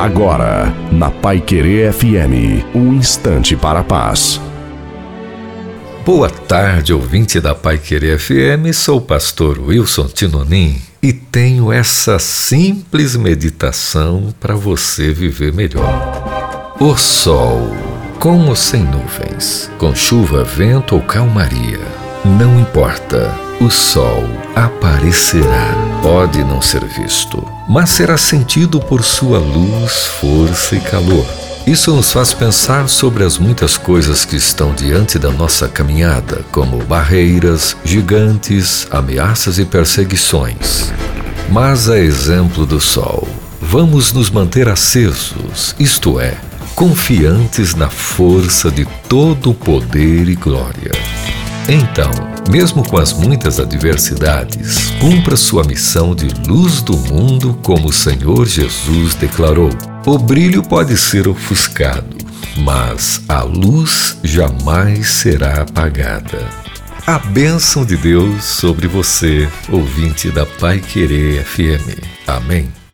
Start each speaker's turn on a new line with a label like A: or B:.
A: Agora, na Pai Querer FM, um instante para a paz.
B: Boa tarde, ouvinte da Pai Querer FM. Sou o pastor Wilson Tinonim e tenho essa simples meditação para você viver melhor. O sol, com ou sem nuvens, com chuva, vento ou calmaria, não importa, o sol aparecerá. Pode não ser visto, mas será sentido por sua luz, força e calor. Isso nos faz pensar sobre as muitas coisas que estão diante da nossa caminhada, como barreiras, gigantes, ameaças e perseguições. Mas, a exemplo do Sol, vamos nos manter acesos, isto é, confiantes na força de todo o poder e glória. Então, mesmo com as muitas adversidades, cumpra sua missão de luz do mundo como o Senhor Jesus declarou. O brilho pode ser ofuscado, mas a luz jamais será apagada. A bênção de Deus sobre você, ouvinte da Pai Querer FM. Amém.